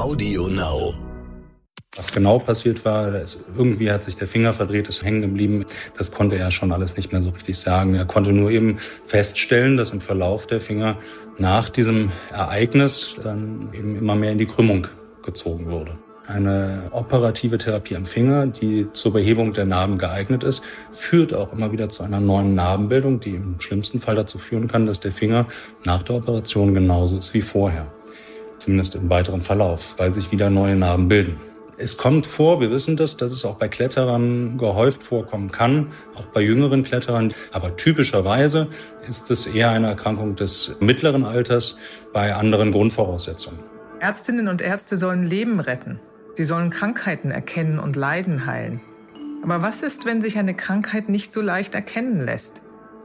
Audio Now. Was genau passiert war, ist, irgendwie hat sich der Finger verdreht, ist hängen geblieben. Das konnte er schon alles nicht mehr so richtig sagen. Er konnte nur eben feststellen, dass im Verlauf der Finger nach diesem Ereignis dann eben immer mehr in die Krümmung gezogen wurde. Eine operative Therapie am Finger, die zur Behebung der Narben geeignet ist, führt auch immer wieder zu einer neuen Narbenbildung, die im schlimmsten Fall dazu führen kann, dass der Finger nach der Operation genauso ist wie vorher. Zumindest im weiteren Verlauf, weil sich wieder neue Narben bilden. Es kommt vor, wir wissen das, dass es auch bei Kletterern gehäuft vorkommen kann, auch bei jüngeren Kletterern. Aber typischerweise ist es eher eine Erkrankung des mittleren Alters bei anderen Grundvoraussetzungen. Ärztinnen und Ärzte sollen Leben retten. Sie sollen Krankheiten erkennen und Leiden heilen. Aber was ist, wenn sich eine Krankheit nicht so leicht erkennen lässt?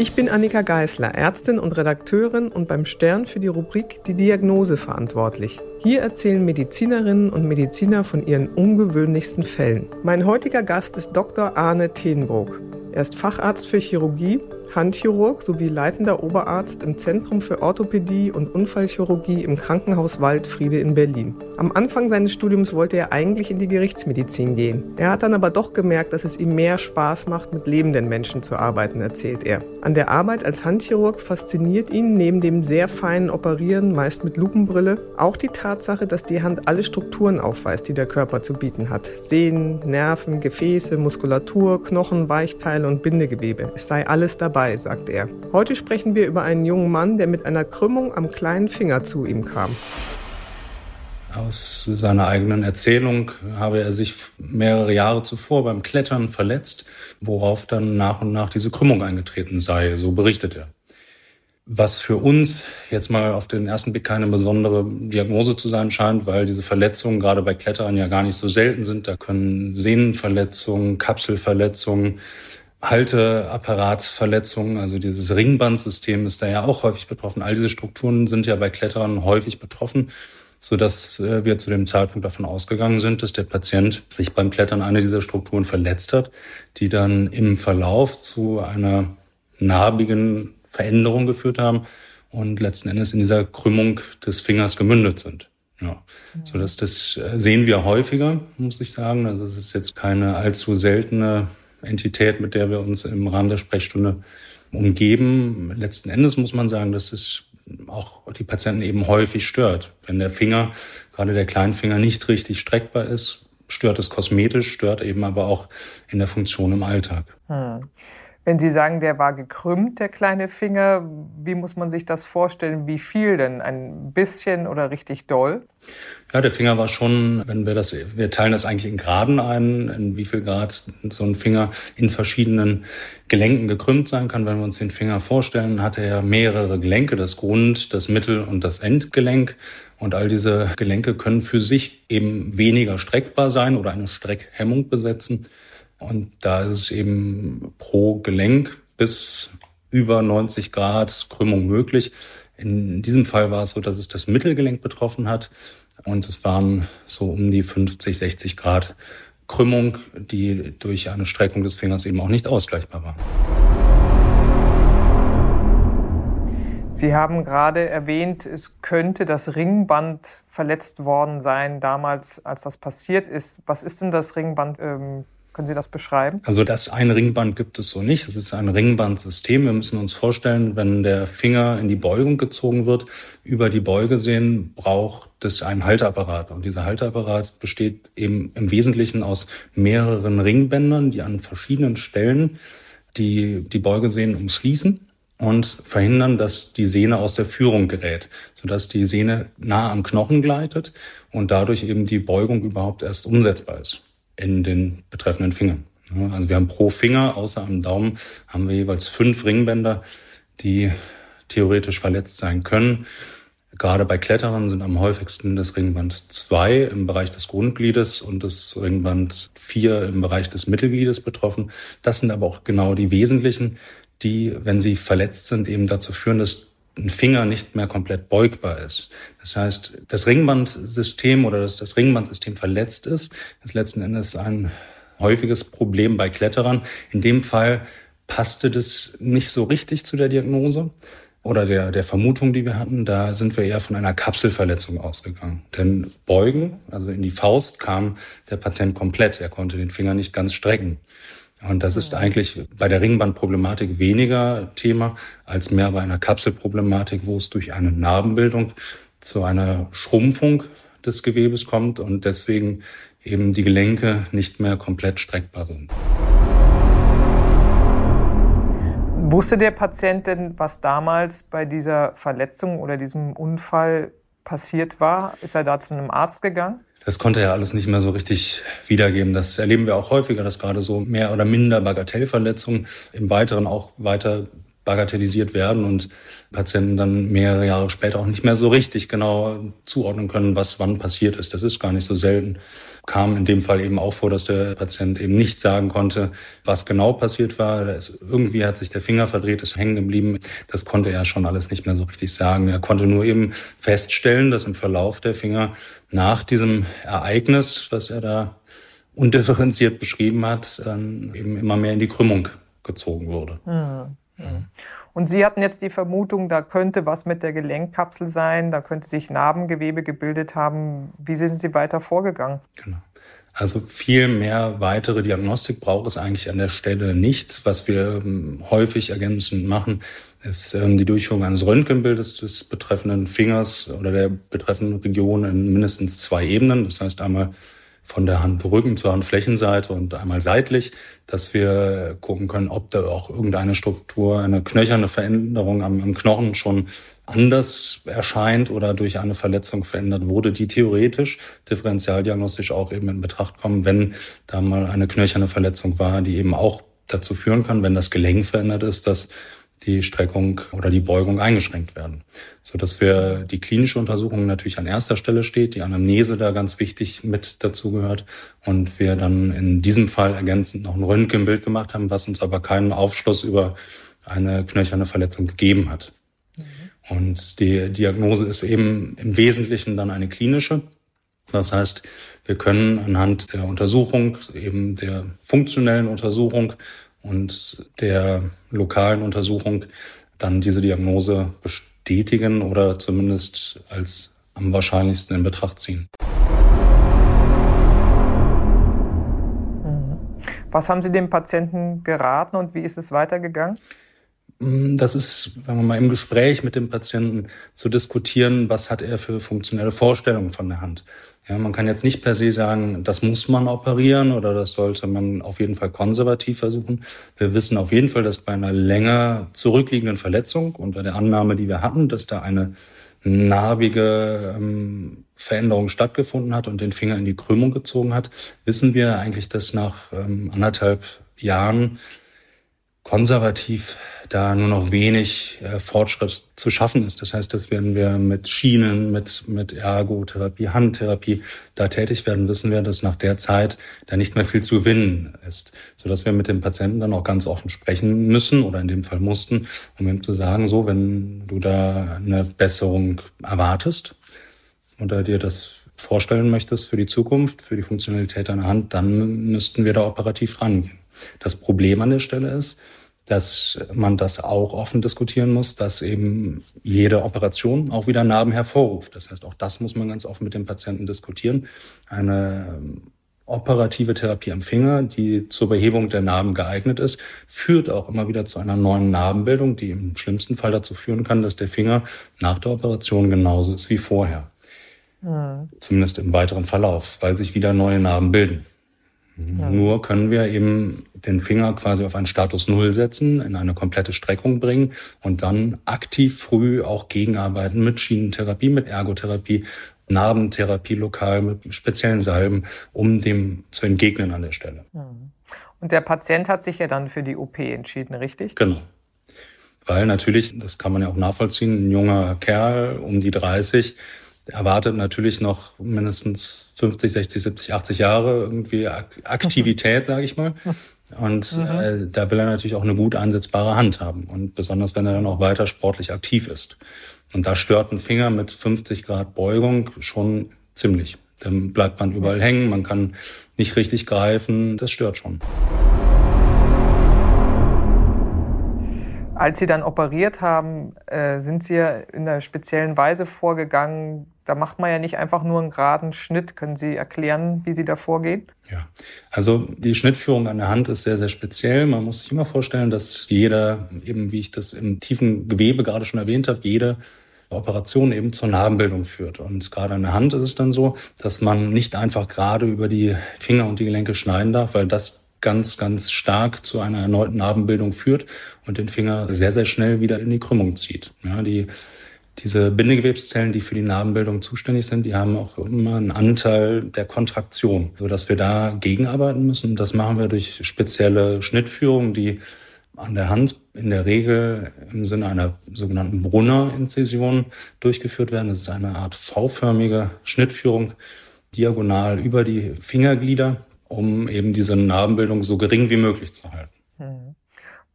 Ich bin Annika Geisler, Ärztin und Redakteurin und beim Stern für die Rubrik Die Diagnose verantwortlich. Hier erzählen Medizinerinnen und Mediziner von ihren ungewöhnlichsten Fällen. Mein heutiger Gast ist Dr. Arne Tenbrook. Er ist Facharzt für Chirurgie Handchirurg sowie leitender Oberarzt im Zentrum für Orthopädie und Unfallchirurgie im Krankenhaus Waldfriede in Berlin. Am Anfang seines Studiums wollte er eigentlich in die Gerichtsmedizin gehen. Er hat dann aber doch gemerkt, dass es ihm mehr Spaß macht, mit lebenden Menschen zu arbeiten, erzählt er. An der Arbeit als Handchirurg fasziniert ihn neben dem sehr feinen Operieren, meist mit Lupenbrille, auch die Tatsache, dass die Hand alle Strukturen aufweist, die der Körper zu bieten hat. Sehnen, Nerven, Gefäße, Muskulatur, Knochen, Weichteile und Bindegewebe. Es sei alles dabei dabei, sagt er. Heute sprechen wir über einen jungen Mann, der mit einer Krümmung am kleinen Finger zu ihm kam. Aus seiner eigenen Erzählung habe er sich mehrere Jahre zuvor beim Klettern verletzt, worauf dann nach und nach diese Krümmung eingetreten sei, so berichtet er. Was für uns jetzt mal auf den ersten Blick keine besondere Diagnose zu sein scheint, weil diese Verletzungen gerade bei Kletterern ja gar nicht so selten sind. Da können Sehnenverletzungen, Kapselverletzungen, Halteapparatsverletzungen, also dieses Ringbandsystem ist da ja auch häufig betroffen. All diese Strukturen sind ja bei Kletterern häufig betroffen, so dass äh, wir zu dem Zeitpunkt davon ausgegangen sind, dass der Patient sich beim Klettern eine dieser Strukturen verletzt hat, die dann im Verlauf zu einer narbigen Veränderung geführt haben und letzten Endes in dieser Krümmung des Fingers gemündet sind. Ja, so dass das äh, sehen wir häufiger, muss ich sagen. Also es ist jetzt keine allzu seltene Entität, mit der wir uns im Rahmen der Sprechstunde umgeben. Letzten Endes muss man sagen, dass es auch die Patienten eben häufig stört. Wenn der Finger, gerade der Kleinfinger, nicht richtig streckbar ist, stört es kosmetisch, stört eben aber auch in der Funktion im Alltag. Hm. Wenn Sie sagen, der war gekrümmt, der kleine Finger, wie muss man sich das vorstellen? Wie viel denn? Ein bisschen oder richtig doll? Ja, der Finger war schon, wenn wir das, wir teilen das eigentlich in Graden ein, in wie viel Grad so ein Finger in verschiedenen Gelenken gekrümmt sein kann. Wenn wir uns den Finger vorstellen, hat er mehrere Gelenke, das Grund, das Mittel- und das Endgelenk. Und all diese Gelenke können für sich eben weniger streckbar sein oder eine Streckhemmung besetzen. Und da ist eben pro Gelenk bis über 90 Grad Krümmung möglich. In diesem Fall war es so, dass es das Mittelgelenk betroffen hat und es waren so um die 50, 60 Grad Krümmung, die durch eine Streckung des Fingers eben auch nicht ausgleichbar war. Sie haben gerade erwähnt, es könnte das Ringband verletzt worden sein damals, als das passiert ist. Was ist denn das Ringband? Ähm können Sie das beschreiben? Also das ein Ringband gibt es so nicht. Es ist ein Ringbandsystem. Wir müssen uns vorstellen, wenn der Finger in die Beugung gezogen wird, über die Beuge sehen, braucht es einen Halteapparat. Und dieser Halteapparat besteht eben im Wesentlichen aus mehreren Ringbändern, die an verschiedenen Stellen die, die Beugesehnen umschließen und verhindern, dass die Sehne aus der Führung gerät, sodass die Sehne nah am Knochen gleitet und dadurch eben die Beugung überhaupt erst umsetzbar ist in den betreffenden Fingern. Also wir haben pro Finger, außer am Daumen, haben wir jeweils fünf Ringbänder, die theoretisch verletzt sein können. Gerade bei Kletterern sind am häufigsten das Ringband 2 im Bereich des Grundgliedes und das Ringband 4 im Bereich des Mittelgliedes betroffen. Das sind aber auch genau die wesentlichen, die, wenn sie verletzt sind, eben dazu führen, dass ein Finger nicht mehr komplett beugbar ist. Das heißt, das Ringbandsystem oder dass das Ringbandsystem verletzt ist, ist letzten Endes ein häufiges Problem bei Kletterern. In dem Fall passte das nicht so richtig zu der Diagnose oder der, der Vermutung, die wir hatten, da sind wir eher von einer Kapselverletzung ausgegangen. Denn Beugen, also in die Faust, kam der Patient komplett. Er konnte den Finger nicht ganz strecken. Und das ist eigentlich bei der Ringbandproblematik weniger Thema als mehr bei einer Kapselproblematik, wo es durch eine Narbenbildung zu einer Schrumpfung des Gewebes kommt und deswegen eben die Gelenke nicht mehr komplett streckbar sind. Wusste der Patient denn, was damals bei dieser Verletzung oder diesem Unfall passiert war? Ist er da zu einem Arzt gegangen? Das konnte er alles nicht mehr so richtig wiedergeben. Das erleben wir auch häufiger, dass gerade so mehr oder minder Bagatellverletzungen im Weiteren auch weiter bagatellisiert werden und Patienten dann mehrere Jahre später auch nicht mehr so richtig genau zuordnen können, was wann passiert ist. Das ist gar nicht so selten. Kam in dem Fall eben auch vor, dass der Patient eben nicht sagen konnte, was genau passiert war. Ist, irgendwie hat sich der Finger verdreht, ist hängen geblieben. Das konnte er schon alles nicht mehr so richtig sagen. Er konnte nur eben feststellen, dass im Verlauf der Finger nach diesem Ereignis, was er da undifferenziert beschrieben hat, dann eben immer mehr in die Krümmung gezogen wurde. Mhm. Und Sie hatten jetzt die Vermutung, da könnte was mit der Gelenkkapsel sein, da könnte sich Narbengewebe gebildet haben. Wie sind Sie weiter vorgegangen? Genau. Also viel mehr weitere Diagnostik braucht es eigentlich an der Stelle nicht. Was wir ähm, häufig ergänzend machen, ist ähm, die Durchführung eines Röntgenbildes des betreffenden Fingers oder der betreffenden Region in mindestens zwei Ebenen. Das heißt einmal von der Handrücken zur Handflächenseite und einmal seitlich, dass wir gucken können, ob da auch irgendeine Struktur, eine knöcherne Veränderung am, am Knochen schon anders erscheint oder durch eine Verletzung verändert wurde, die theoretisch differentialdiagnostisch auch eben in Betracht kommen, wenn da mal eine knöcherne Verletzung war, die eben auch dazu führen kann, wenn das Gelenk verändert ist, dass die Streckung oder die Beugung eingeschränkt werden. So dass wir die klinische Untersuchung natürlich an erster Stelle steht, die Anamnese da ganz wichtig mit dazu gehört und wir dann in diesem Fall ergänzend noch ein Röntgenbild gemacht haben, was uns aber keinen Aufschluss über eine knöcherne Verletzung gegeben hat. Mhm. Und die Diagnose ist eben im Wesentlichen dann eine klinische. Das heißt, wir können anhand der Untersuchung, eben der funktionellen Untersuchung und der lokalen Untersuchung dann diese Diagnose bestätigen oder zumindest als am wahrscheinlichsten in Betracht ziehen. Mhm. Was haben Sie dem Patienten geraten und wie ist es weitergegangen? Mm, das ist, sagen wir mal, im Gespräch mit dem Patienten zu diskutieren, was hat er für funktionelle Vorstellungen von der Hand. Ja, man kann jetzt nicht per se sagen, das muss man operieren oder das sollte man auf jeden Fall konservativ versuchen. Wir wissen auf jeden Fall, dass bei einer länger zurückliegenden Verletzung und bei der Annahme, die wir hatten, dass da eine narbige ähm, Veränderung stattgefunden hat und den Finger in die Krümmung gezogen hat, wissen wir eigentlich, dass nach ähm, anderthalb Jahren konservativ da nur noch wenig äh, Fortschritt zu schaffen ist. Das heißt, dass wenn wir mit Schienen, mit, mit Ergotherapie, Handtherapie da tätig werden, wissen wir, dass nach der Zeit da nicht mehr viel zu gewinnen ist. Sodass wir mit dem Patienten dann auch ganz offen sprechen müssen oder in dem Fall mussten, um ihm zu sagen, so, wenn du da eine Besserung erwartest oder dir das vorstellen möchtest für die Zukunft, für die Funktionalität deiner Hand, dann müssten wir da operativ rangehen. Das Problem an der Stelle ist, dass man das auch offen diskutieren muss, dass eben jede Operation auch wieder Narben hervorruft. Das heißt, auch das muss man ganz offen mit dem Patienten diskutieren. Eine ähm, operative Therapie am Finger, die zur Behebung der Narben geeignet ist, führt auch immer wieder zu einer neuen Narbenbildung, die im schlimmsten Fall dazu führen kann, dass der Finger nach der Operation genauso ist wie vorher. Mhm. Zumindest im weiteren Verlauf, weil sich wieder neue Narben bilden. Ja. Nur können wir eben den Finger quasi auf einen Status Null setzen, in eine komplette Streckung bringen und dann aktiv früh auch gegenarbeiten mit Schienentherapie, mit Ergotherapie, Narbentherapie lokal, mit speziellen Salben, um dem zu entgegnen an der Stelle. Und der Patient hat sich ja dann für die OP entschieden, richtig? Genau. Weil natürlich, das kann man ja auch nachvollziehen, ein junger Kerl um die 30 erwartet natürlich noch mindestens 50, 60, 70, 80 Jahre irgendwie Aktivität, sage ich mal. Und mhm. äh, da will er natürlich auch eine gut einsetzbare Hand haben. Und besonders, wenn er dann auch weiter sportlich aktiv ist. Und da stört ein Finger mit 50 Grad Beugung schon ziemlich. Dann bleibt man überall hängen, man kann nicht richtig greifen. Das stört schon. Als Sie dann operiert haben, äh, sind Sie ja in einer speziellen Weise vorgegangen. Da macht man ja nicht einfach nur einen geraden Schnitt. Können Sie erklären, wie Sie da vorgehen? Ja, also die Schnittführung an der Hand ist sehr, sehr speziell. Man muss sich immer vorstellen, dass jeder, eben wie ich das im tiefen Gewebe gerade schon erwähnt habe, jede Operation eben zur Narbenbildung führt. Und gerade an der Hand ist es dann so, dass man nicht einfach gerade über die Finger und die Gelenke schneiden darf, weil das ganz, ganz stark zu einer erneuten Narbenbildung führt und den Finger sehr, sehr schnell wieder in die Krümmung zieht. Ja, die, diese Bindegewebszellen, die für die Narbenbildung zuständig sind, die haben auch immer einen Anteil der Kontraktion, sodass wir da gegenarbeiten müssen. Das machen wir durch spezielle Schnittführungen, die an der Hand in der Regel im Sinne einer sogenannten Brunner-Inzision durchgeführt werden. Das ist eine Art V-förmige Schnittführung diagonal über die Fingerglieder um eben diese Narbenbildung so gering wie möglich zu halten. Hm.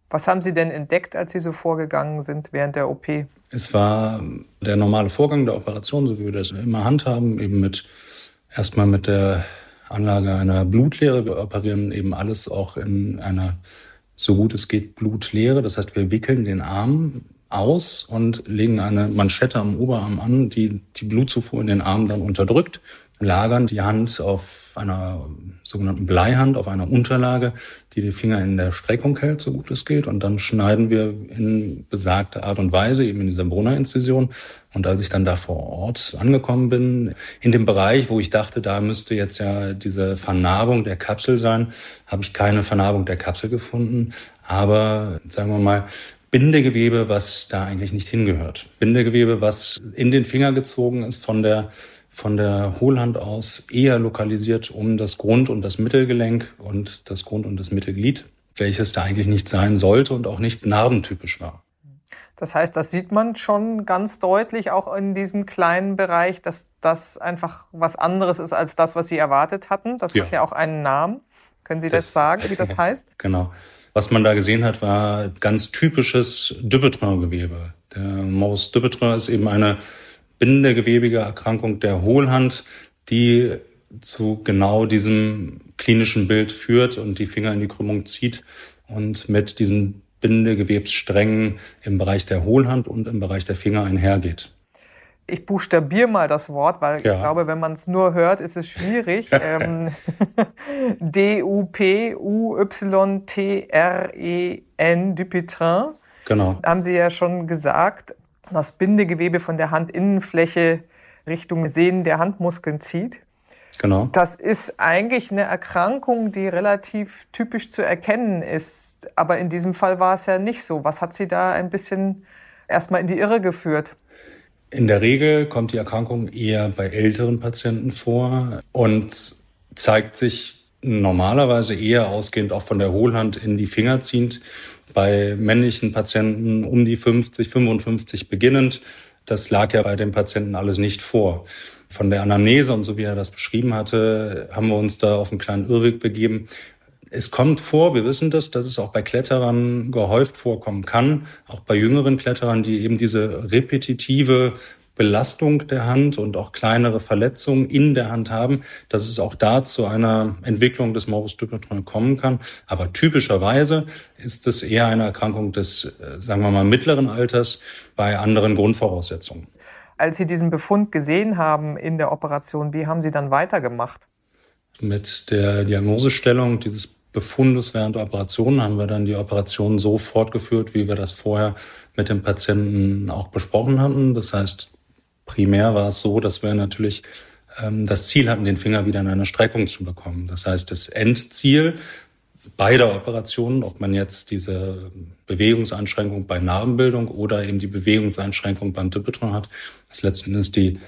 Was haben Sie denn entdeckt, als Sie so vorgegangen sind während der OP? Es war der normale Vorgang der Operation, so wie wir das immer handhaben, eben mit erstmal mit der Anlage einer Blutlehre. Wir operieren eben alles auch in einer so gut es geht Blutlehre. Das heißt, wir wickeln den Arm aus und legen eine Manschette am Oberarm an, die die Blutzufuhr in den Arm dann unterdrückt, lagern die Hand auf einer sogenannten Bleihand auf einer Unterlage, die die Finger in der Streckung hält, so gut es geht. Und dann schneiden wir in besagter Art und Weise, eben in dieser Brunner-Inzision. Und als ich dann da vor Ort angekommen bin, in dem Bereich, wo ich dachte, da müsste jetzt ja diese Vernarbung der Kapsel sein, habe ich keine Vernarbung der Kapsel gefunden. Aber sagen wir mal, Bindegewebe, was da eigentlich nicht hingehört. Bindegewebe, was in den Finger gezogen ist von der von der Hohlhand aus eher lokalisiert um das Grund- und das Mittelgelenk und das Grund- und das Mittelglied, welches da eigentlich nicht sein sollte und auch nicht narbentypisch war. Das heißt, das sieht man schon ganz deutlich auch in diesem kleinen Bereich, dass das einfach was anderes ist als das, was Sie erwartet hatten. Das ja. hat ja auch einen Namen. Können Sie das, das sagen, wie das heißt? Genau. Was man da gesehen hat, war ganz typisches Dupuytren-Gewebe. Der Maus Dupuytren ist eben eine bindegewebige Erkrankung der Hohlhand, die zu genau diesem klinischen Bild führt und die Finger in die Krümmung zieht und mit diesen Bindegewebssträngen im Bereich der Hohlhand und im Bereich der Finger einhergeht. Ich buchstabiere mal das Wort, weil ja. ich glaube, wenn man es nur hört, ist es schwierig. ähm, D-U-P-U-Y-T-R-E-N, Dupuytren. Genau. Haben Sie ja schon gesagt das Bindegewebe von der Handinnenfläche Richtung Sehnen der Handmuskeln zieht. Genau. Das ist eigentlich eine Erkrankung, die relativ typisch zu erkennen ist. Aber in diesem Fall war es ja nicht so. Was hat Sie da ein bisschen erstmal in die Irre geführt? In der Regel kommt die Erkrankung eher bei älteren Patienten vor und zeigt sich normalerweise eher ausgehend auch von der Hohlhand in die Finger ziehend bei männlichen Patienten um die 50, 55 beginnend. Das lag ja bei den Patienten alles nicht vor. Von der Anamnese und so wie er das beschrieben hatte, haben wir uns da auf einen kleinen Irrweg begeben. Es kommt vor, wir wissen das, dass es auch bei Kletterern gehäuft vorkommen kann, auch bei jüngeren Kletterern, die eben diese repetitive Belastung der Hand und auch kleinere Verletzungen in der Hand haben, dass es auch da zu einer Entwicklung des Morbus Dupuytren kommen kann. Aber typischerweise ist es eher eine Erkrankung des, äh, sagen wir mal, mittleren Alters bei anderen Grundvoraussetzungen. Als Sie diesen Befund gesehen haben in der Operation, wie haben Sie dann weitergemacht? Mit der Diagnosestellung dieses Befundes während der Operation haben wir dann die Operation so fortgeführt, wie wir das vorher mit dem Patienten auch besprochen hatten. Das heißt, primär war es so, dass wir natürlich ähm, das Ziel hatten, den Finger wieder in eine Streckung zu bekommen. Das heißt, das Endziel beider Operationen, ob man jetzt diese Bewegungseinschränkung bei Narbenbildung oder eben die Bewegungseinschränkung beim Dippeton hat, ist letzten Endes die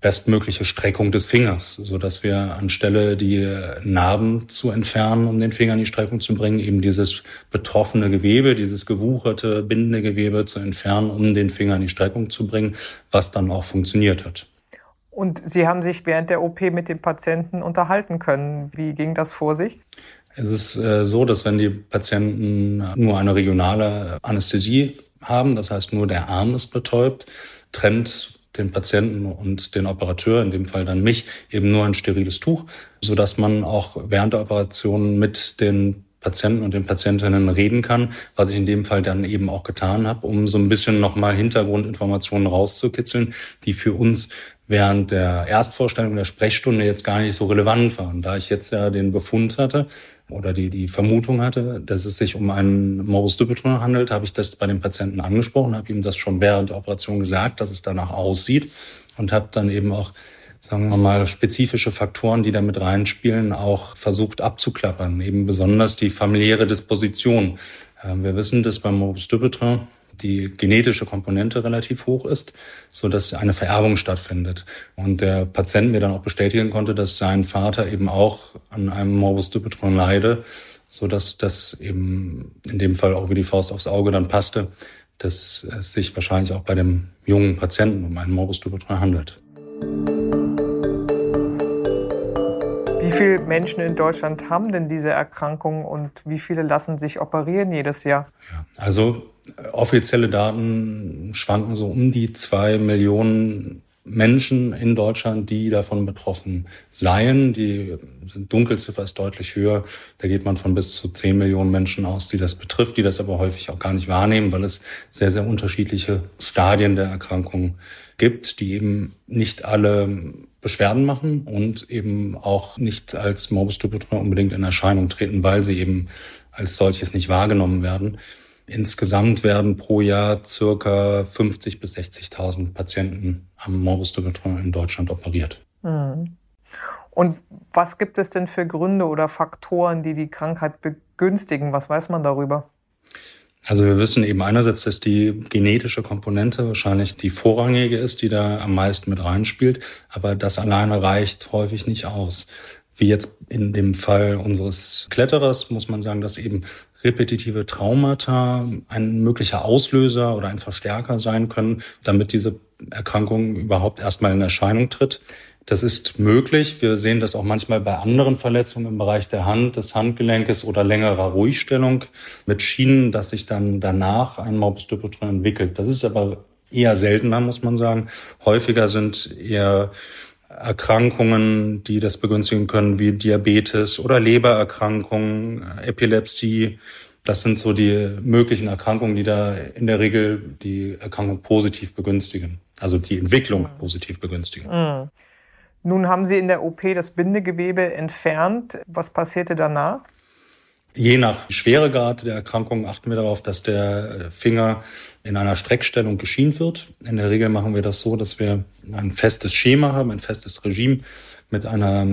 bestmögliche Streckung des Fingers, so dass wir anstelle die Narben zu entfernen, um den Finger in die Streckung zu bringen, eben dieses betroffene Gewebe, dieses gewucherte, bindende Gewebe zu entfernen, um den Finger in die Streckung zu bringen, was dann auch funktioniert hat. Und Sie haben sich während der OP mit dem Patienten unterhalten können. Wie ging das vor sich? Es ist äh, so, dass wenn die Patienten nur eine regionale Anästhesie haben, das heißt nur der Arm ist betäubt, trennt den Patienten und den Operateur, in dem Fall dann mich, eben nur ein steriles Tuch, so dass man auch während der Operation mit den Patienten und den Patientinnen reden kann, was ich in dem Fall dann eben auch getan habe, um so ein bisschen nochmal Hintergrundinformationen rauszukitzeln, die für uns während der Erstvorstellung der Sprechstunde jetzt gar nicht so relevant waren. Da ich jetzt ja den Befund hatte, oder die, die Vermutung hatte, dass es sich um einen Morbus Dupuytren handelt, habe ich das bei dem Patienten angesprochen, habe ihm das schon während der Operation gesagt, dass es danach aussieht und habe dann eben auch sagen wir mal, spezifische Faktoren, die da mit reinspielen, auch versucht abzuklappern. Eben besonders die familiäre Disposition. Ähm, wir wissen, dass beim Morbus Dupuytren die genetische Komponente relativ hoch ist, so dass eine Vererbung stattfindet. Und der Patient mir dann auch bestätigen konnte, dass sein Vater eben auch an einem Morbus Dupuytren leide, so dass das eben in dem Fall auch wie die Faust aufs Auge dann passte, dass es sich wahrscheinlich auch bei dem jungen Patienten um einen Morbus Dupuytren handelt. Wie viele Menschen in Deutschland haben denn diese Erkrankung und wie viele lassen sich operieren jedes Jahr? Ja, also offizielle Daten schwanken so um die zwei Millionen Menschen in Deutschland, die davon betroffen seien. Die Dunkelziffer ist deutlich höher. Da geht man von bis zu zehn Millionen Menschen aus, die das betrifft, die das aber häufig auch gar nicht wahrnehmen, weil es sehr, sehr unterschiedliche Stadien der Erkrankung gibt, die eben nicht alle Beschwerden machen und eben auch nicht als Morbus Dupuytren unbedingt in Erscheinung treten, weil sie eben als solches nicht wahrgenommen werden. Insgesamt werden pro Jahr circa 50 bis 60.000 Patienten am Morbus Dupuytren in Deutschland operiert. Mhm. Und was gibt es denn für Gründe oder Faktoren, die die Krankheit begünstigen? Was weiß man darüber? Also wir wissen eben einerseits, dass die genetische Komponente wahrscheinlich die vorrangige ist, die da am meisten mit reinspielt, aber das alleine reicht häufig nicht aus. Wie jetzt in dem Fall unseres Kletterers muss man sagen, dass eben repetitive Traumata ein möglicher Auslöser oder ein Verstärker sein können, damit diese Erkrankung überhaupt erstmal in Erscheinung tritt. Das ist möglich. Wir sehen das auch manchmal bei anderen Verletzungen im Bereich der Hand, des Handgelenkes oder längerer Ruhigstellung mit Schienen, dass sich dann danach ein Morbus Dupuytren entwickelt. Das ist aber eher seltener, muss man sagen. Häufiger sind eher Erkrankungen, die das begünstigen können, wie Diabetes oder Lebererkrankungen, Epilepsie. Das sind so die möglichen Erkrankungen, die da in der Regel die Erkrankung positiv begünstigen, also die Entwicklung positiv begünstigen. Mhm. Nun haben Sie in der OP das Bindegewebe entfernt. Was passierte danach? Je nach Schweregrad der Erkrankung achten wir darauf, dass der Finger in einer Streckstellung geschient wird. In der Regel machen wir das so, dass wir ein festes Schema haben, ein festes Regime mit einer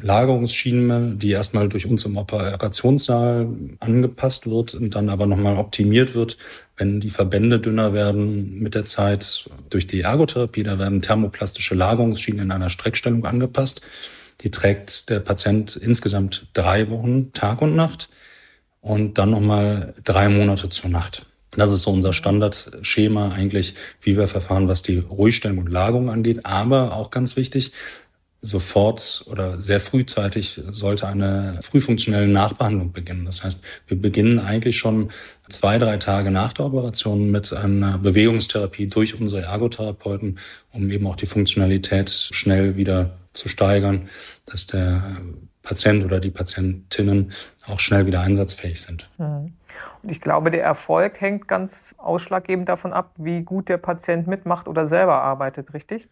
Lagerungsschiene, die erstmal durch uns im Operationssaal angepasst wird und dann aber nochmal optimiert wird, wenn die Verbände dünner werden mit der Zeit durch die Ergotherapie. Da werden thermoplastische Lagerungsschienen in einer Streckstellung angepasst. Die trägt der Patient insgesamt drei Wochen Tag und Nacht und dann nochmal drei Monate zur Nacht. Das ist so unser Standardschema eigentlich, wie wir verfahren, was die Ruhigstellung und Lagerung angeht. Aber auch ganz wichtig, sofort oder sehr frühzeitig sollte eine frühfunktionelle Nachbehandlung beginnen. Das heißt, wir beginnen eigentlich schon zwei, drei Tage nach der Operation mit einer Bewegungstherapie durch unsere Ergotherapeuten, um eben auch die Funktionalität schnell wieder zu steigern, dass der Patient oder die Patientinnen auch schnell wieder einsatzfähig sind. Mhm. Und ich glaube, der Erfolg hängt ganz ausschlaggebend davon ab, wie gut der Patient mitmacht oder selber arbeitet, richtig?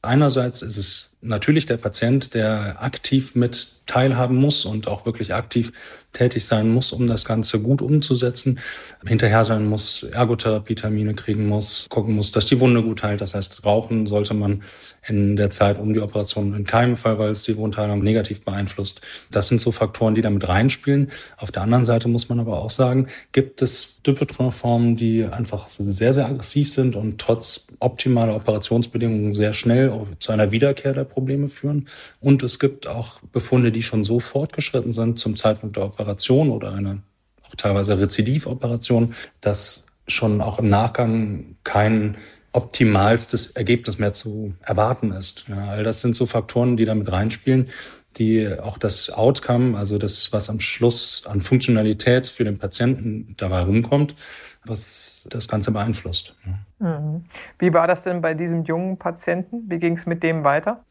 Einerseits ist es natürlich der Patient, der aktiv mit teilhaben muss und auch wirklich aktiv tätig sein muss, um das Ganze gut umzusetzen. Hinterher sein muss, Ergotherapie-Termine kriegen muss, gucken muss, dass die Wunde gut heilt. Das heißt, rauchen sollte man in der Zeit um die Operation in keinem Fall, weil es die Wundheilung negativ beeinflusst. Das sind so Faktoren, die damit reinspielen. Auf der anderen Seite muss man aber auch sagen, gibt es Dupuytren-Formen, die einfach sehr, sehr aggressiv sind und trotz optimaler Operationsbedingungen sehr schnell zu einer Wiederkehr der Probleme führen. Und es gibt auch Befunde, die schon so fortgeschritten sind zum Zeitpunkt der Operation oder einer auch teilweise Rezidivoperation, dass schon auch im Nachgang kein optimalstes Ergebnis mehr zu erwarten ist. Ja, all das sind so Faktoren, die damit reinspielen, die auch das Outcome, also das, was am Schluss an Funktionalität für den Patienten dabei rumkommt, was das Ganze beeinflusst. Mhm. Wie war das denn bei diesem jungen Patienten? Wie ging es mit dem weiter?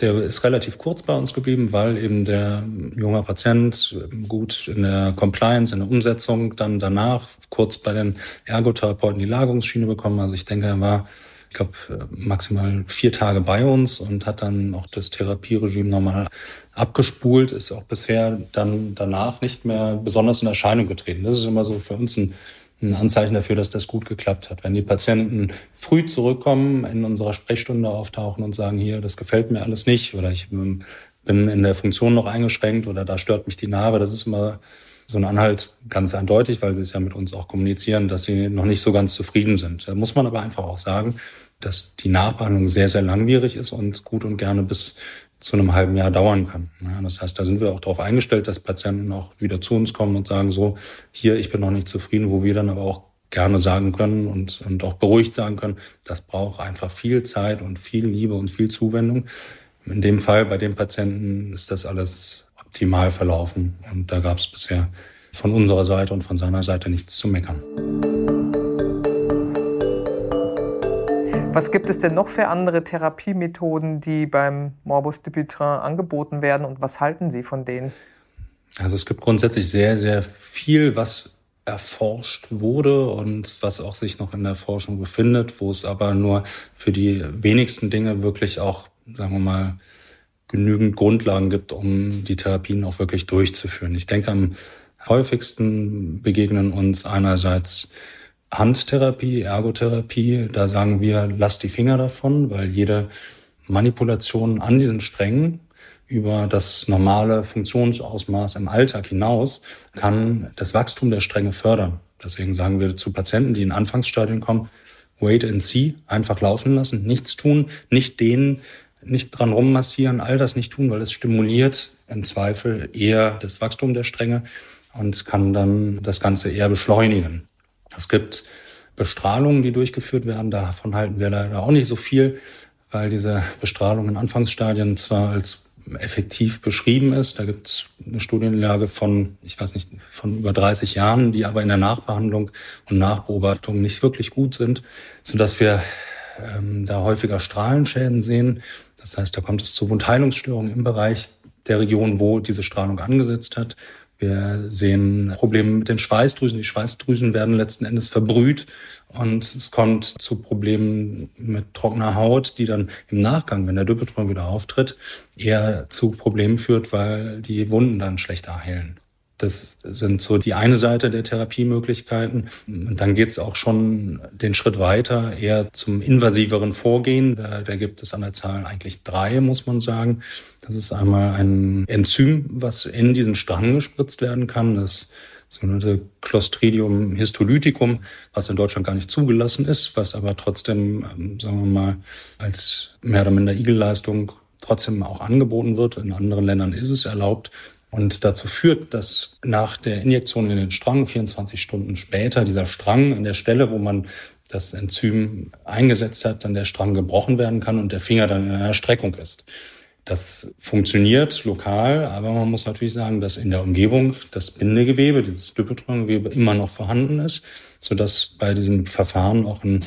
Der ist relativ kurz bei uns geblieben, weil eben der junge Patient gut in der Compliance, in der Umsetzung dann danach kurz bei den Ergotherapeuten die Lagerungsschiene bekommen. Also ich denke, er war, ich glaube, maximal vier Tage bei uns und hat dann auch das Therapieregime nochmal abgespult, ist auch bisher dann danach nicht mehr besonders in Erscheinung getreten. Das ist immer so für uns ein ein Anzeichen dafür, dass das gut geklappt hat. Wenn die Patienten früh zurückkommen, in unserer Sprechstunde auftauchen und sagen, hier, das gefällt mir alles nicht oder ich bin in der Funktion noch eingeschränkt oder da stört mich die Narbe, das ist immer so ein Anhalt ganz eindeutig, weil sie es ja mit uns auch kommunizieren, dass sie noch nicht so ganz zufrieden sind. Da muss man aber einfach auch sagen, dass die Nachbehandlung sehr, sehr langwierig ist und gut und gerne bis zu einem halben Jahr dauern kann. Ja, das heißt, da sind wir auch darauf eingestellt, dass Patienten auch wieder zu uns kommen und sagen, so, hier, ich bin noch nicht zufrieden, wo wir dann aber auch gerne sagen können und, und auch beruhigt sagen können, das braucht einfach viel Zeit und viel Liebe und viel Zuwendung. In dem Fall bei den Patienten ist das alles optimal verlaufen und da gab es bisher von unserer Seite und von seiner Seite nichts zu meckern. Was gibt es denn noch für andere Therapiemethoden, die beim Morbus Dupuytren angeboten werden und was halten Sie von denen? Also es gibt grundsätzlich sehr, sehr viel, was erforscht wurde und was auch sich noch in der Forschung befindet, wo es aber nur für die wenigsten Dinge wirklich auch, sagen wir mal, genügend Grundlagen gibt, um die Therapien auch wirklich durchzuführen. Ich denke, am häufigsten begegnen uns einerseits Handtherapie, Ergotherapie, da sagen wir, lasst die Finger davon, weil jede Manipulation an diesen Strängen über das normale Funktionsausmaß im Alltag hinaus kann das Wachstum der Stränge fördern. Deswegen sagen wir zu Patienten, die in Anfangsstadien kommen, wait and see, einfach laufen lassen, nichts tun, nicht dehnen, nicht dran rummassieren, all das nicht tun, weil es stimuliert im Zweifel eher das Wachstum der Stränge und kann dann das Ganze eher beschleunigen. Es gibt Bestrahlungen, die durchgeführt werden. Davon halten wir leider auch nicht so viel, weil diese Bestrahlung in Anfangsstadien zwar als effektiv beschrieben ist. Da gibt es eine Studienlage von, ich weiß nicht, von über 30 Jahren, die aber in der Nachbehandlung und Nachbeobachtung nicht wirklich gut sind, sodass wir ähm, da häufiger Strahlenschäden sehen. Das heißt, da kommt es zu Wundheilungsstörungen im Bereich der Region, wo diese Strahlung angesetzt hat. Wir sehen Probleme mit den Schweißdrüsen. Die Schweißdrüsen werden letzten Endes verbrüht und es kommt zu Problemen mit trockener Haut, die dann im Nachgang, wenn der Dupeltron wieder auftritt, eher zu Problemen führt, weil die Wunden dann schlechter heilen. Das sind so die eine Seite der Therapiemöglichkeiten. Und dann geht es auch schon den Schritt weiter, eher zum invasiveren Vorgehen. Da, da gibt es an der Zahl eigentlich drei, muss man sagen. Das ist einmal ein Enzym, was in diesen Strang gespritzt werden kann. Das sogenannte Clostridium histolyticum, was in Deutschland gar nicht zugelassen ist, was aber trotzdem, ähm, sagen wir mal, als mehr oder minder Igelleistung trotzdem auch angeboten wird. In anderen Ländern ist es erlaubt und dazu führt, dass nach der Injektion in den Strang 24 Stunden später dieser Strang an der Stelle, wo man das Enzym eingesetzt hat, dann der Strang gebrochen werden kann und der Finger dann in einer Streckung ist. Das funktioniert lokal, aber man muss natürlich sagen, dass in der Umgebung das Bindegewebe, dieses Düppeltrangengewebe immer noch vorhanden ist, sodass bei diesem Verfahren auch ein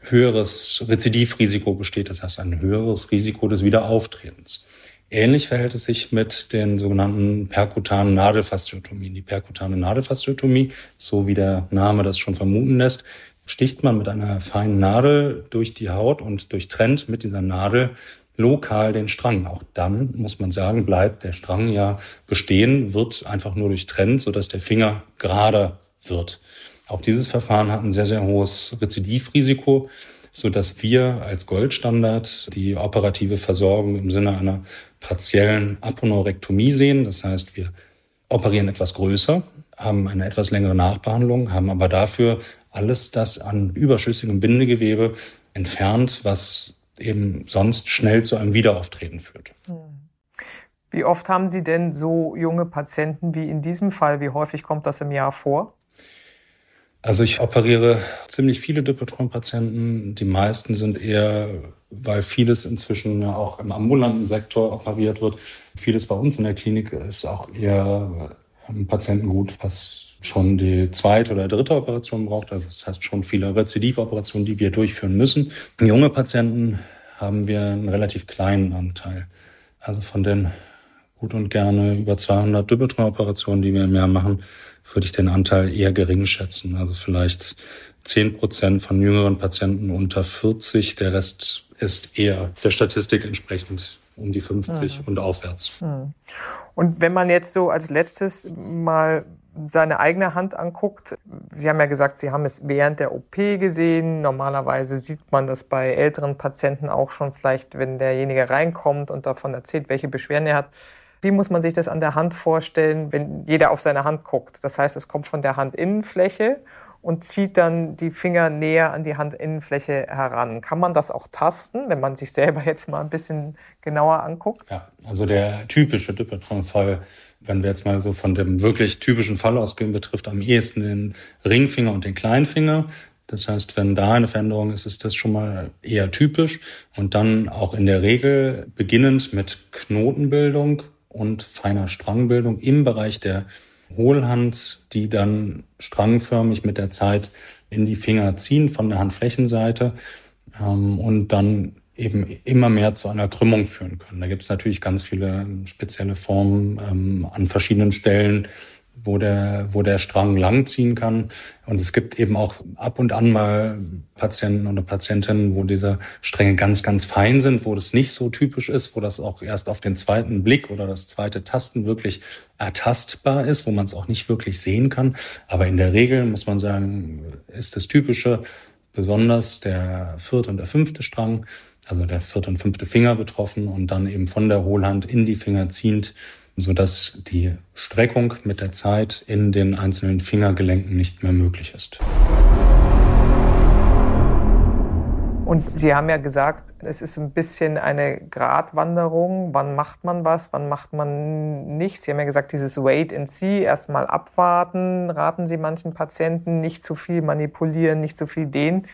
höheres Rezidivrisiko besteht, das heißt ein höheres Risiko des Wiederauftretens. Ähnlich verhält es sich mit den sogenannten perkutanen Nadelfasziotomien. Die perkutane Nadelfasziotomie, so wie der Name das schon vermuten lässt, sticht man mit einer feinen Nadel durch die Haut und durchtrennt mit dieser Nadel lokal den Strang. Auch dann muss man sagen, bleibt der Strang ja bestehen, wird einfach nur durchtrennt, sodass der Finger gerade wird. Auch dieses Verfahren hat ein sehr, sehr hohes Rezidivrisiko so dass wir als Goldstandard die operative Versorgung im Sinne einer partiellen Aponorektomie sehen. Das heißt, wir operieren etwas größer, haben eine etwas längere Nachbehandlung, haben aber dafür alles das an überschüssigem Bindegewebe entfernt, was eben sonst schnell zu einem Wiederauftreten führt. Wie oft haben Sie denn so junge Patienten wie in diesem Fall? Wie häufig kommt das im Jahr vor? Also ich operiere ziemlich viele Dippeltron-Patienten. Die meisten sind eher, weil vieles inzwischen ja auch im ambulanten Sektor operiert wird. Vieles bei uns in der Klinik ist auch eher ähm, Patientengut, was schon die zweite oder dritte Operation braucht. Also das heißt schon viele Rezidivoperationen, die wir durchführen müssen. Junge Patienten haben wir einen relativ kleinen Anteil. Also von den gut und gerne über 200 Dippeltron-Operationen, die wir im Jahr machen, würde ich den Anteil eher gering schätzen. Also vielleicht 10 Prozent von jüngeren Patienten unter 40. Der Rest ist eher der Statistik entsprechend um die 50 mhm. und aufwärts. Mhm. Und wenn man jetzt so als letztes mal seine eigene Hand anguckt, Sie haben ja gesagt, Sie haben es während der OP gesehen. Normalerweise sieht man das bei älteren Patienten auch schon vielleicht, wenn derjenige reinkommt und davon erzählt, welche Beschwerden er hat. Wie muss man sich das an der Hand vorstellen, wenn jeder auf seine Hand guckt? Das heißt, es kommt von der Handinnenfläche und zieht dann die Finger näher an die Handinnenfläche heran. Kann man das auch tasten, wenn man sich selber jetzt mal ein bisschen genauer anguckt? Ja, also der typische Dippeltron-Fall, wenn wir jetzt mal so von dem wirklich typischen Fall ausgehen, betrifft am ehesten den Ringfinger und den Kleinfinger. Das heißt, wenn da eine Veränderung ist, ist das schon mal eher typisch. Und dann auch in der Regel beginnend mit Knotenbildung und feiner Strangbildung im Bereich der Hohlhand, die dann strangförmig mit der Zeit in die Finger ziehen von der Handflächenseite ähm, und dann eben immer mehr zu einer Krümmung führen können. Da gibt es natürlich ganz viele spezielle Formen ähm, an verschiedenen Stellen wo der, wo der Strang langziehen kann. Und es gibt eben auch ab und an mal Patienten oder Patientinnen, wo diese Stränge ganz, ganz fein sind, wo das nicht so typisch ist, wo das auch erst auf den zweiten Blick oder das zweite Tasten wirklich ertastbar ist, wo man es auch nicht wirklich sehen kann. Aber in der Regel muss man sagen, ist das Typische besonders der vierte und der fünfte Strang, also der vierte und fünfte Finger betroffen und dann eben von der Hohlhand in die Finger ziehend sodass die Streckung mit der Zeit in den einzelnen Fingergelenken nicht mehr möglich ist. Und Sie haben ja gesagt, es ist ein bisschen eine Gratwanderung. Wann macht man was, wann macht man nichts? Sie haben ja gesagt, dieses Wait and See, erstmal abwarten, raten Sie manchen Patienten, nicht zu viel manipulieren, nicht zu viel dehnen.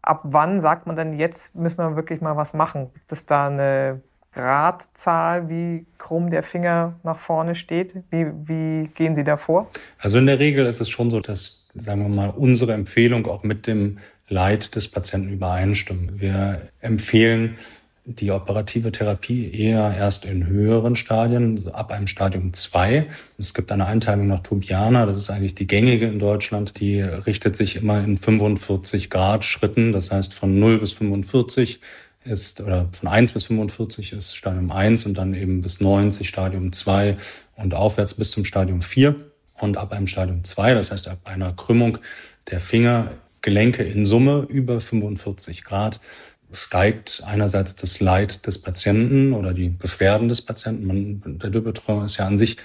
Ab wann sagt man dann, jetzt müssen wir wirklich mal was machen? Gibt es da eine Gradzahl, wie krumm der Finger nach vorne steht? Wie, wie gehen Sie da vor? Also in der Regel ist es schon so, dass, sagen wir mal, unsere Empfehlung auch mit dem Leid des Patienten übereinstimmt. Wir empfehlen die operative Therapie eher erst in höheren Stadien, ab einem Stadium 2. Es gibt eine Einteilung nach Tubiana, das ist eigentlich die gängige in Deutschland. Die richtet sich immer in 45 Grad Schritten, das heißt von 0 bis 45 ist, oder von 1 bis 45 ist Stadium 1 und dann eben bis 90 Stadium 2 und aufwärts bis zum Stadium 4. Und ab einem Stadium 2, das heißt ab einer Krümmung der Fingergelenke in Summe über 45 Grad, steigt einerseits das Leid des Patienten oder die Beschwerden des Patienten. Man, der Dürbetreuung ist ja an sich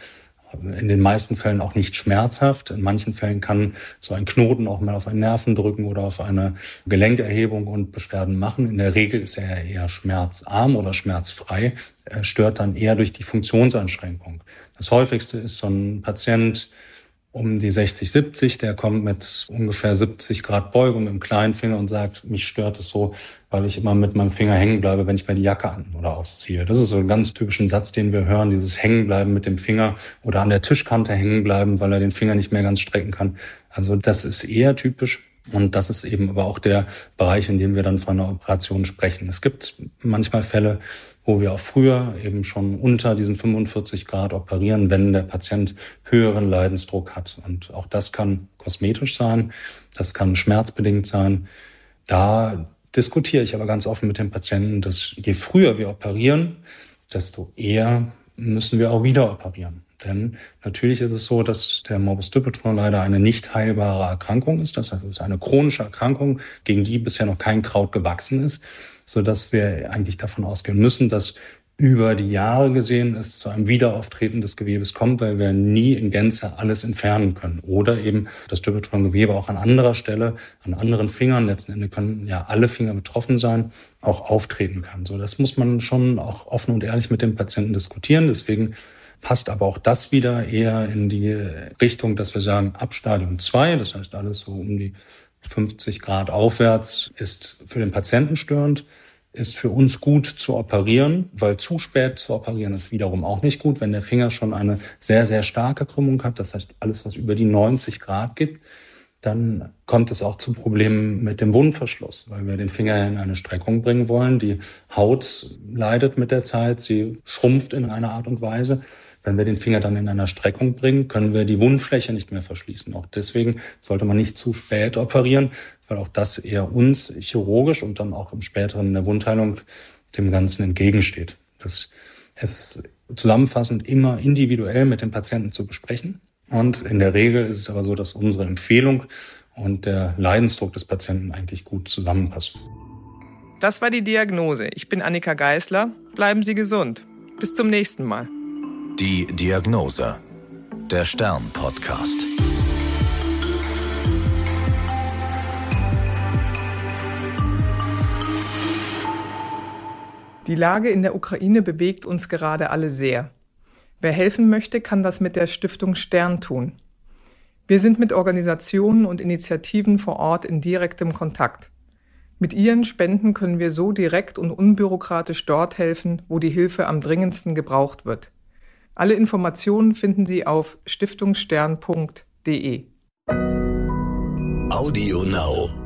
in den meisten Fällen auch nicht schmerzhaft. In manchen Fällen kann so ein Knoten auch mal auf einen Nerven drücken oder auf eine Gelenkerhebung und Beschwerden machen. In der Regel ist er eher schmerzarm oder schmerzfrei, er stört dann eher durch die Funktionseinschränkung. Das häufigste ist so ein Patient, um die 60, 70, der kommt mit ungefähr 70 Grad Beugung im Kleinfinger und sagt, mich stört es so, weil ich immer mit meinem Finger hängen bleibe, wenn ich mir die Jacke an oder ausziehe. Das ist so ein ganz typischen Satz, den wir hören, dieses Hängenbleiben mit dem Finger oder an der Tischkante hängen bleiben, weil er den Finger nicht mehr ganz strecken kann. Also das ist eher typisch. Und das ist eben aber auch der Bereich, in dem wir dann von einer Operation sprechen. Es gibt manchmal Fälle, wo wir auch früher eben schon unter diesen 45 Grad operieren, wenn der Patient höheren Leidensdruck hat. Und auch das kann kosmetisch sein, das kann schmerzbedingt sein. Da diskutiere ich aber ganz offen mit dem Patienten, dass je früher wir operieren, desto eher müssen wir auch wieder operieren. Denn natürlich ist es so, dass der Morbus Dippeltron leider eine nicht heilbare Erkrankung ist. Das heißt, es ist eine chronische Erkrankung, gegen die bisher noch kein Kraut gewachsen ist, so dass wir eigentlich davon ausgehen müssen, dass über die Jahre gesehen es zu einem Wiederauftreten des Gewebes kommt, weil wir nie in Gänze alles entfernen können. Oder eben das Dürretron-Gewebe auch an anderer Stelle, an anderen Fingern, letzten Endes können ja alle Finger betroffen sein, auch auftreten kann. So, das muss man schon auch offen und ehrlich mit dem Patienten diskutieren. Deswegen passt aber auch das wieder eher in die Richtung, dass wir sagen, ab Stadium 2, das heißt alles so um die 50 Grad aufwärts, ist für den Patienten störend ist für uns gut zu operieren, weil zu spät zu operieren ist wiederum auch nicht gut, wenn der Finger schon eine sehr, sehr starke Krümmung hat. Das heißt, alles, was über die 90 Grad gibt, dann kommt es auch zu Problemen mit dem Wundverschluss, weil wir den Finger in eine Streckung bringen wollen. Die Haut leidet mit der Zeit, sie schrumpft in einer Art und Weise. Wenn wir den Finger dann in einer Streckung bringen, können wir die Wundfläche nicht mehr verschließen. Auch deswegen sollte man nicht zu spät operieren, weil auch das eher uns chirurgisch und dann auch im späteren in der Wundheilung dem Ganzen entgegensteht. Das ist zusammenfassend immer individuell mit dem Patienten zu besprechen. Und in der Regel ist es aber so, dass unsere Empfehlung und der Leidensdruck des Patienten eigentlich gut zusammenpassen. Das war die Diagnose. Ich bin Annika Geißler. Bleiben Sie gesund. Bis zum nächsten Mal. Die Diagnose. Der Stern-Podcast. Die Lage in der Ukraine bewegt uns gerade alle sehr. Wer helfen möchte, kann das mit der Stiftung Stern tun. Wir sind mit Organisationen und Initiativen vor Ort in direktem Kontakt. Mit ihren Spenden können wir so direkt und unbürokratisch dort helfen, wo die Hilfe am dringendsten gebraucht wird. Alle Informationen finden Sie auf stiftungsstern.de. Audio Now.